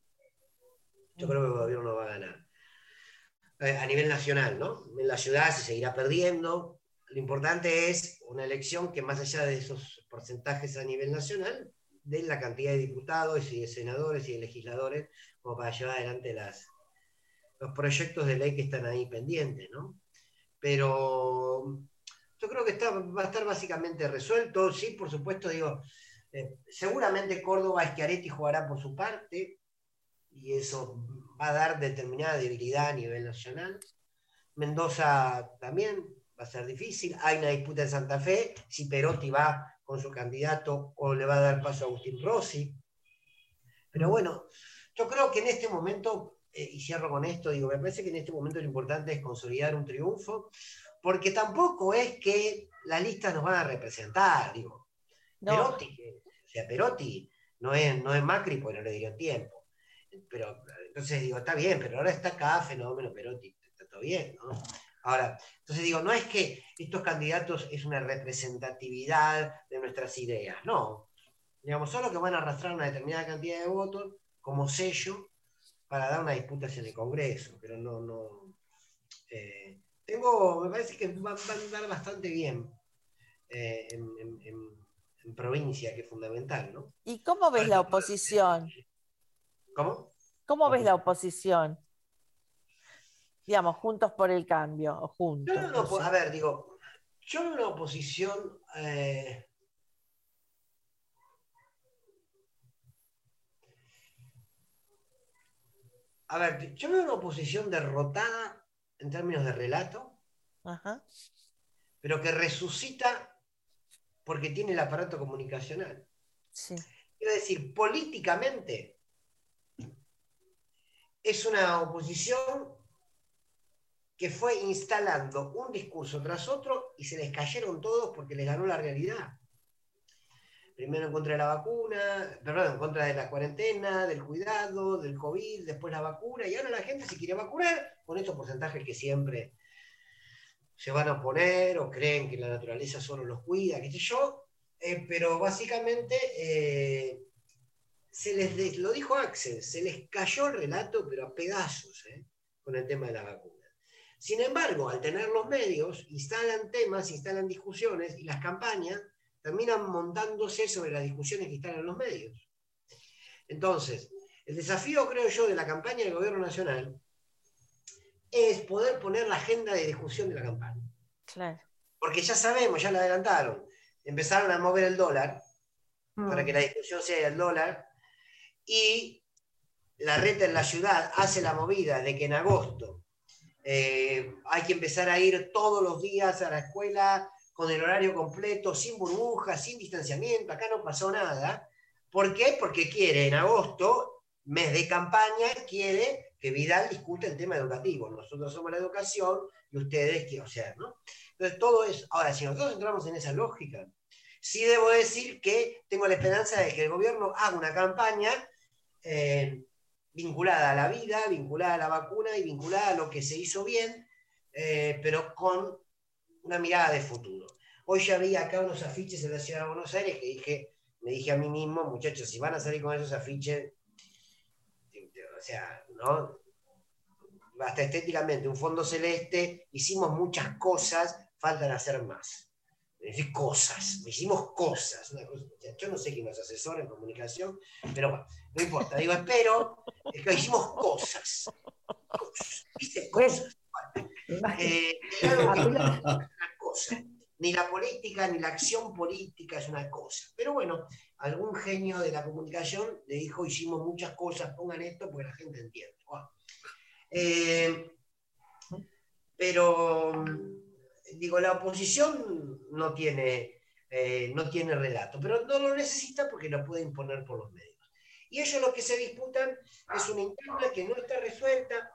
Speaker 10: Yo creo que el gobierno va a ganar. Eh, a nivel nacional, ¿no? En la ciudad se seguirá perdiendo. Lo importante es una elección que más allá de esos porcentajes a nivel nacional, de la cantidad de diputados y de senadores y de legisladores como para llevar adelante los proyectos de ley que están ahí pendientes, ¿no? Pero yo creo que está, va a estar básicamente resuelto. Sí, por supuesto, digo, eh, seguramente Córdoba Schiaretti jugará por su parte y eso va a dar determinada debilidad a nivel nacional. Mendoza también va a ser difícil. Hay una disputa en Santa Fe, si Perotti va con su candidato o le va a dar paso a Agustín Rossi. Pero bueno, yo creo que en este momento, eh, y cierro con esto, digo, me parece que en este momento lo importante es consolidar un triunfo, porque tampoco es que las listas nos van a representar, digo.
Speaker 2: No.
Speaker 10: Perotti, o sea, Perotti no es, no es Macri porque no le dio tiempo. Pero entonces digo, está bien, pero ahora está acá fenómeno Perotti, está todo bien, ¿no? Ahora, entonces digo, no es que estos candidatos es una representatividad de nuestras ideas, no. Digamos, solo que van a arrastrar una determinada cantidad de votos como sello para dar una disputa en el Congreso, pero no, no. eh, tengo, me parece que va, va a andar bastante bien eh, en, en- en- en provincia, que es fundamental, ¿no?
Speaker 2: ¿Y cómo ves la oposición?
Speaker 10: ¿Cómo?
Speaker 2: ¿Cómo ves la oposición? Digamos, juntos por el cambio, o juntos.
Speaker 10: Yo no,
Speaker 2: no
Speaker 10: a ver, digo, yo en una oposición. eh, a ver, yo veo una oposición derrotada en términos de relato,
Speaker 2: Ajá.
Speaker 10: pero que resucita porque tiene el aparato comunicacional.
Speaker 2: Sí.
Speaker 10: Quiero decir, políticamente es una oposición que fue instalando un discurso tras otro y se les cayeron todos porque les ganó la realidad. Primero en contra de la vacuna, perdón, en contra de la cuarentena, del cuidado, del COVID, después la vacuna, y ahora la gente se quiere vacunar con estos porcentajes que siempre se van a oponer o creen que la naturaleza solo los cuida, qué sé yo, eh, pero básicamente eh, se les, lo dijo Axel, se les cayó el relato, pero a pedazos, eh, con el tema de la vacuna. Sin embargo, al tener los medios, instalan temas, instalan discusiones y las campañas terminan montándose sobre las discusiones que en los medios. Entonces, el desafío, creo yo, de la campaña del gobierno nacional es poder poner la agenda de discusión de la campaña.
Speaker 2: Claro.
Speaker 10: Porque ya sabemos, ya lo adelantaron, empezaron a mover el dólar para que la discusión sea el dólar y la red en la ciudad hace la movida de que en agosto eh, hay que empezar a ir todos los días a la escuela con el horario completo, sin burbujas, sin distanciamiento, acá no pasó nada. ¿Por qué? Porque quiere en agosto, mes de campaña, quiere que Vidal discute el tema educativo. Nosotros somos la educación y ustedes, ¿qué? O ¿no? Entonces todo es, ahora, si nosotros entramos en esa lógica, sí debo decir que tengo la esperanza de que el gobierno haga una campaña eh, vinculada a la vida, vinculada a la vacuna y vinculada a lo que se hizo bien, eh, pero con una mirada de futuro. Hoy ya vi acá unos afiches en la ciudad de Buenos Aires que dije, me dije a mí mismo, muchachos, si van a salir con esos afiches, o sea, ¿no? Hasta estéticamente, un fondo celeste, hicimos muchas cosas, faltan hacer más. Decir cosas, hicimos cosas. yo no sé quién nos asesora en comunicación, pero bueno, no importa. Digo, espero que hicimos cosas. cosas. Cosas. Eh, una cosa. Ni la política ni la acción política es una cosa. Pero bueno, algún genio de la comunicación le dijo, hicimos muchas cosas, pongan esto porque la gente entiende. Eh, pero, digo, la oposición no tiene, eh, no tiene relato, pero no lo necesita porque lo puede imponer por los medios. Y ellos lo que se disputan es una interna que no está resuelta,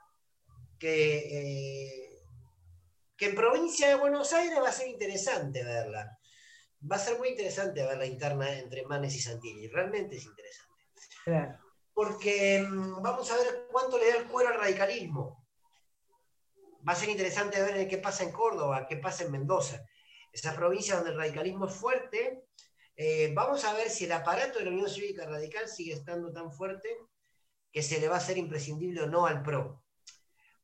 Speaker 10: que que en provincia de Buenos Aires va a ser interesante verla. Va a ser muy interesante ver la interna entre Manes y Santilli, realmente es interesante. Porque mm, vamos a ver cuánto le da el cuero al radicalismo. Va a ser interesante ver qué pasa en Córdoba, qué pasa en Mendoza. Esa provincia donde el radicalismo es fuerte. Eh, vamos a ver si el aparato de la Unión Cívica Radical sigue estando tan fuerte que se le va a hacer imprescindible o no al PRO.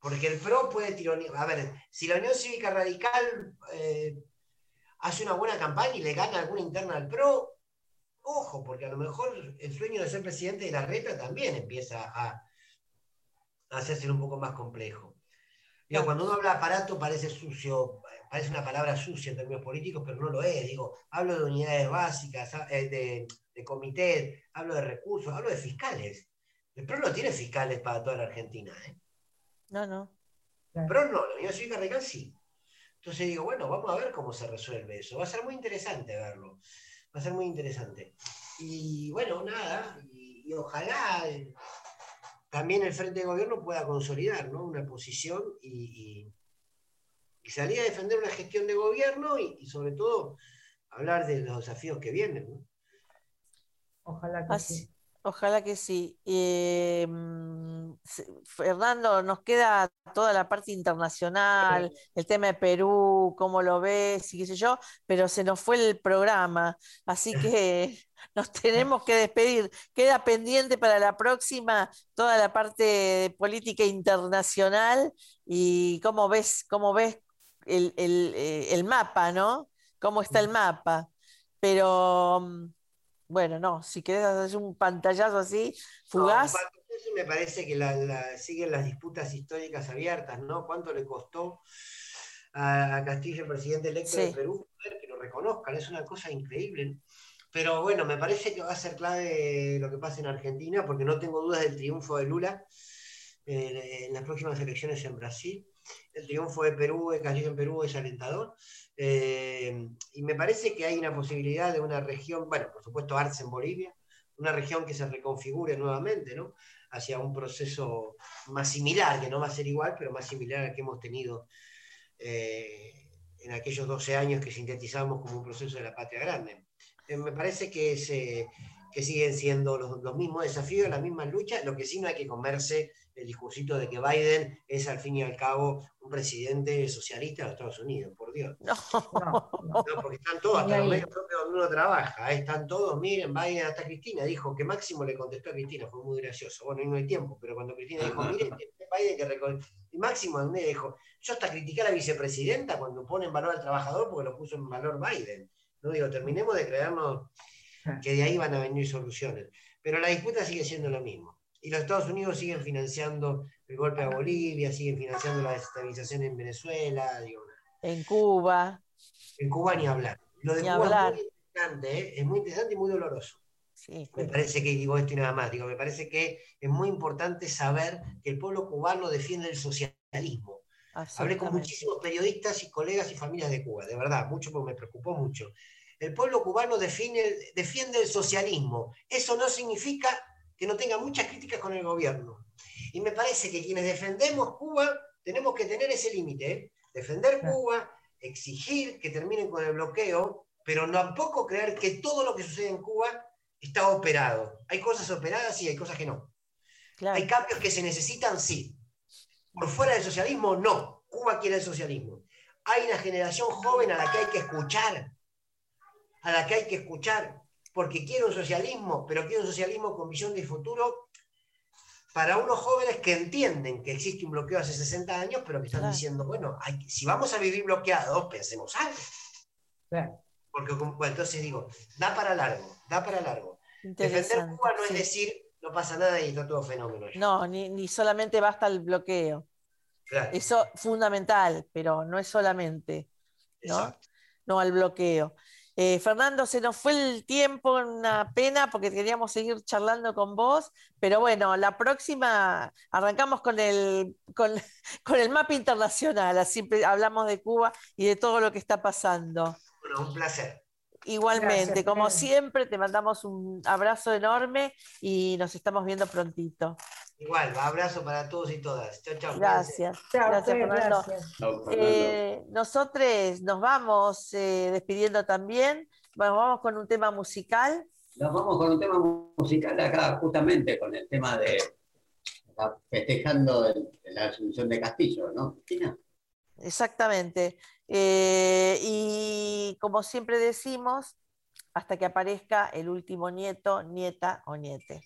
Speaker 10: Porque el PRO puede tironear. A ver, si la Unión Cívica Radical eh, hace una buena campaña y le gana alguna interna al PRO, ojo, porque a lo mejor el sueño de ser presidente de la reta también empieza a hacerse un poco más complejo. Digo, cuando uno habla aparato parece sucio, parece una palabra sucia en términos políticos, pero no lo es. Digo, hablo de unidades básicas, eh, de, de comité, hablo de recursos, hablo de fiscales. El PRO no tiene fiscales para toda la Argentina. ¿eh?
Speaker 2: No, no.
Speaker 10: Pero no, la Unión Cívica Radical sí. Entonces digo, bueno, vamos a ver cómo se resuelve eso. Va a ser muy interesante verlo. Va a ser muy interesante. Y bueno, nada, y, ojalá eh, también el Frente de Gobierno pueda consolidar ¿no? una posición y, salir a defender una gestión de gobierno y, sobre todo hablar de los desafíos que vienen.
Speaker 4: Ojalá que sí.
Speaker 2: Ojalá que sí. Eh, Fernando, nos queda toda la parte internacional, el tema de Perú, cómo lo ves y qué sé yo, pero se nos fue el programa, así que nos tenemos que despedir. Queda pendiente para la próxima toda la parte de política internacional y cómo ves, cómo ves el, eh, el mapa, ¿no? ¿Cómo está el mapa? Pero mm, bueno, no, si querés hacer un pantallazo así, fugaz.
Speaker 10: me parece que siguen las disputas históricas abiertas, ¿no? ¿Cuánto le costó a, Castillo, el presidente electo de Perú, que lo reconozcan? Es una cosa increíble. Pero bueno, me parece que va a ser clave lo que pasa en Argentina, porque no tengo dudas del triunfo de Lula. eh, en las próximas elecciones en Brasil. El triunfo de Perú, de Castillo en Perú, es alentador. Eh, y me parece que hay una posibilidad de una región, bueno, por supuesto Arce en Bolivia, una región que se reconfigure nuevamente, ¿no? Hacia un proceso más similar, que no va a ser igual, pero más similar al que hemos tenido eh, en aquellos 12 años que sintetizamos como un proceso de la patria grande. Eh, me parece que, se, que siguen siendo los, los mismos desafíos, las mismas luchas, lo que sí no hay que comerse el discursito de que Biden es al fin y al cabo un presidente socialista de Estados Unidos, por Dios.
Speaker 2: No,
Speaker 10: no, porque están todos, hasta los medios propios donde uno trabaja, ¿eh? están todos, miren, Biden, hasta Cristina dijo que Máximo le contestó a Cristina, fue muy gracioso. Bueno, no hay tiempo, pero cuando Cristina dijo, miren, Biden que recon... y Máximo donde dijo, yo hasta critiqué a la vicepresidenta cuando pone en valor al trabajador porque lo puso en valor Biden. No digo, terminemos de creernos que de ahí van a venir soluciones. Pero la disputa sigue siendo lo mismo y los Estados Unidos siguen financiando el golpe a Bolivia, siguen financiando la desestabilización en Venezuela, digo,
Speaker 2: en Cuba.
Speaker 10: En Cuba ni hablar. Lo de
Speaker 2: Ni
Speaker 10: Cuba
Speaker 2: hablar.
Speaker 10: es muy interesante, ¿eh? es muy interesante y muy doloroso.
Speaker 2: Sí.
Speaker 10: Me parece que, digo esto y nada más, digo, me parece que es muy importante saber que el pueblo cubano defiende el socialismo. Hablé con muchísimos periodistas y colegas y familias de Cuba, de verdad, mucho me preocupó mucho. El pueblo cubano define- defiende el socialismo. Eso no significa que no tenga muchas críticas con el gobierno. Y me parece que quienes defendemos Cuba tenemos que tener ese límite. ¿eh? Defender Cuba, exigir que terminen con el bloqueo, pero tampoco creer que todo lo que sucede en Cuba está operado. Hay cosas operadas y hay cosas que no. Hay cambios que se necesitan, sí. Por fuera del socialismo, no. Cuba quiere el socialismo. Hay una generación joven a la que hay que escuchar. A la que hay que escuchar. Porque quiere un socialismo, pero quiere un socialismo con visión de futuro para unos jóvenes que entienden que existe un bloqueo hace 60 años, pero que están
Speaker 2: Claro.
Speaker 10: diciendo, bueno, hay si vamos a vivir bloqueados, pensemos algo. Porque, bueno, entonces digo, da para largo, da para largo. Defender Cuba no
Speaker 2: sí.
Speaker 10: es decir, no pasa nada y está todo fenómeno.
Speaker 2: No, ni, ni solamente basta el bloqueo.
Speaker 10: Claro.
Speaker 2: Eso fundamental, pero no es solamente, ¿no? No al bloqueo. Eh, Fernando, se nos fue el tiempo, una pena, porque queríamos seguir charlando con vos, pero bueno, la próxima arrancamos con el, con, con el mapa internacional, así hablamos de Cuba y de todo lo que está pasando.
Speaker 10: Bueno, un placer.
Speaker 2: Igualmente,
Speaker 10: Gracias,
Speaker 2: como siempre, te mandamos un abrazo enorme y nos estamos viendo prontito.
Speaker 10: Igual, abrazo para todos y todas. Chao, chao.
Speaker 2: Gracias.
Speaker 4: Chao,
Speaker 2: Gracias,
Speaker 4: Fer,
Speaker 2: Fernando.
Speaker 4: gracias.
Speaker 3: Fernando.
Speaker 2: Eh, nosotros nos vamos eh, despidiendo también. Bueno, vamos con un tema musical.
Speaker 3: Nos vamos con un tema musical acá, justamente con el tema de acá, festejando el- la asunción de Castillo, ¿no, Cristina?
Speaker 2: Exactamente. Eh, y como siempre decimos, hasta que aparezca el último nieto, nieta o niete.